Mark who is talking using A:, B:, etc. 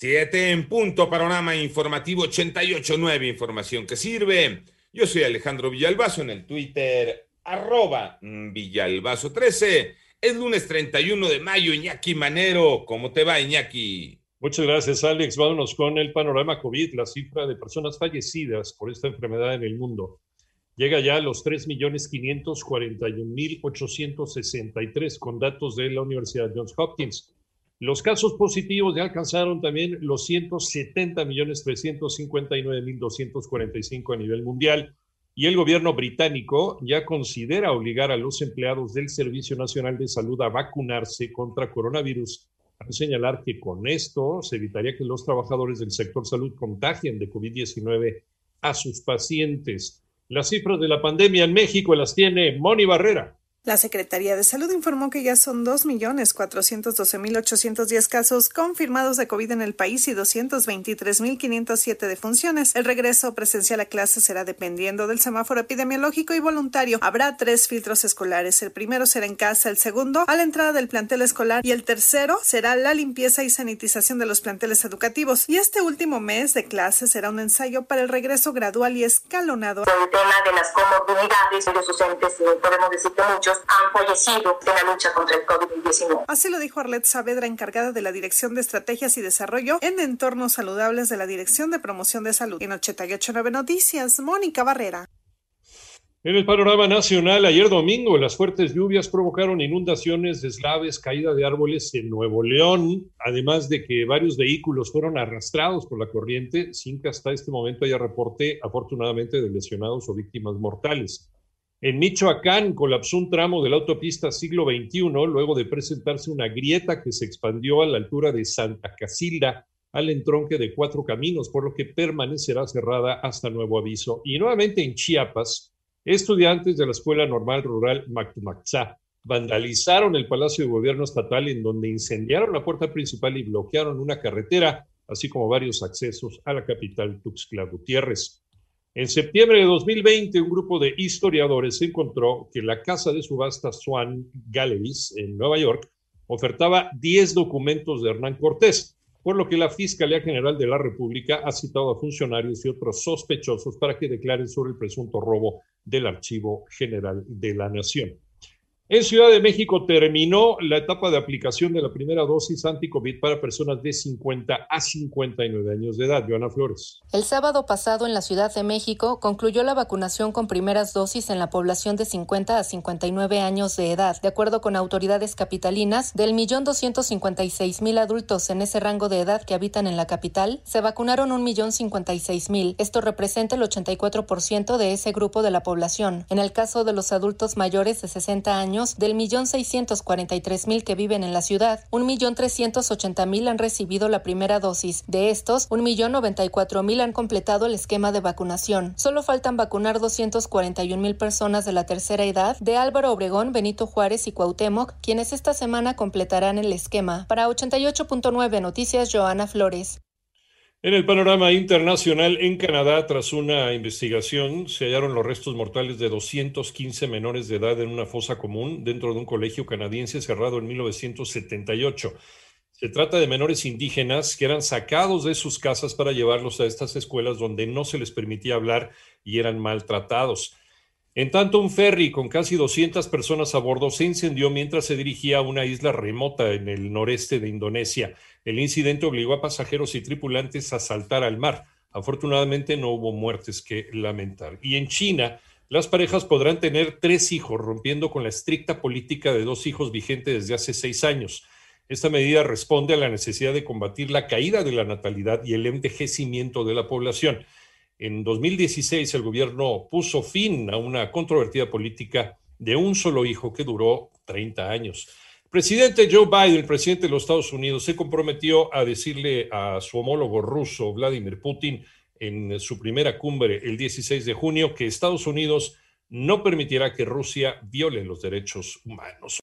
A: Siete en punto, panorama informativo 88.9, información que sirve. Yo soy Alejandro Villalbazo en el Twitter, arroba Villalbazo13. Es lunes 31 de mayo, Iñaki Manero. ¿Cómo te va, Iñaki?
B: Muchas gracias, Alex. Vámonos con el panorama COVID. La cifra de personas fallecidas por esta enfermedad en el mundo llega ya a los 3.541.863 con datos de la Universidad Johns Hopkins. Los casos positivos ya alcanzaron también los 170.359.245 a nivel mundial y el gobierno británico ya considera obligar a los empleados del Servicio Nacional de Salud a vacunarse contra coronavirus. Al señalar que con esto se evitaría que los trabajadores del sector salud contagien de COVID-19 a sus pacientes. Las cifras de la pandemia en México las tiene Moni Barrera.
C: La Secretaría de Salud informó que ya son 2.412.810 casos confirmados de COVID en el país y 223.507 defunciones. El regreso presencial a clases será dependiendo del semáforo epidemiológico y voluntario. Habrá tres filtros escolares. El primero será en casa, el segundo a la entrada del plantel escolar y el tercero será la limpieza y sanitización de los planteles educativos. Y este último mes de clases será un ensayo para el regreso gradual y escalonado.
D: El tema de las comorbilidades, los docentes, podemos decir que muchos han fallecido en la lucha contra el COVID-19.
C: Así lo dijo Arlet Saavedra, encargada de la Dirección de Estrategias y Desarrollo en Entornos Saludables de la Dirección de Promoción de Salud. En 889 Noticias, Mónica Barrera.
B: En el panorama nacional, ayer domingo, las fuertes lluvias provocaron inundaciones, deslaves, caída de árboles en Nuevo León, además de que varios vehículos fueron arrastrados por la corriente, sin que hasta este momento haya reporte, afortunadamente, de lesionados o víctimas mortales. En Michoacán colapsó un tramo de la autopista siglo XXI luego de presentarse una grieta que se expandió a la altura de Santa Casilda al entronque de cuatro caminos, por lo que permanecerá cerrada hasta nuevo aviso. Y nuevamente en Chiapas, estudiantes de la Escuela Normal Rural Mactumaxá vandalizaron el Palacio de Gobierno Estatal en donde incendiaron la puerta principal y bloquearon una carretera, así como varios accesos a la capital Tuxtla Gutiérrez. En septiembre de 2020, un grupo de historiadores encontró que la casa de subasta Swan Galleries en Nueva York ofertaba 10 documentos de Hernán Cortés, por lo que la Fiscalía General de la República ha citado a funcionarios y otros sospechosos para que declaren sobre el presunto robo del Archivo General de la Nación. En Ciudad de México terminó la etapa de aplicación de la primera dosis anti-COVID para personas de 50 a 59 años de edad. Joana Flores.
E: El sábado pasado en la Ciudad de México concluyó la vacunación con primeras dosis en la población de 50 a 59 años de edad. De acuerdo con autoridades capitalinas, del millón 256 mil adultos en ese rango de edad que habitan en la capital, se vacunaron un millón 56 mil. Esto representa el 84% de ese grupo de la población. En el caso de los adultos mayores de 60 años, del millón seiscientos cuarenta y tres mil que viven en la ciudad, un millón trescientos ochenta mil han recibido la primera dosis. De estos, un millón noventa y cuatro mil han completado el esquema de vacunación. Solo faltan vacunar doscientos cuarenta y un mil personas de la tercera edad de Álvaro Obregón, Benito Juárez y Cuauhtémoc, quienes esta semana completarán el esquema. Para 88.9 Noticias, Joana Flores.
B: En el panorama internacional, en Canadá, tras una investigación, se hallaron los restos mortales de 215 menores de edad en una fosa común dentro de un colegio canadiense cerrado en 1978. Se trata de menores indígenas que eran sacados de sus casas para llevarlos a estas escuelas donde no se les permitía hablar y eran maltratados. En tanto, un ferry con casi 200 personas a bordo se incendió mientras se dirigía a una isla remota en el noreste de Indonesia. El incidente obligó a pasajeros y tripulantes a saltar al mar. Afortunadamente no hubo muertes que lamentar. Y en China, las parejas podrán tener tres hijos, rompiendo con la estricta política de dos hijos vigente desde hace seis años. Esta medida responde a la necesidad de combatir la caída de la natalidad y el envejecimiento de la población. En 2016 el gobierno puso fin a una controvertida política de un solo hijo que duró 30 años. Presidente Joe Biden, el presidente de los Estados Unidos, se comprometió a decirle a su homólogo ruso, Vladimir Putin, en su primera cumbre el 16 de junio, que Estados Unidos no permitirá que Rusia viole los derechos humanos.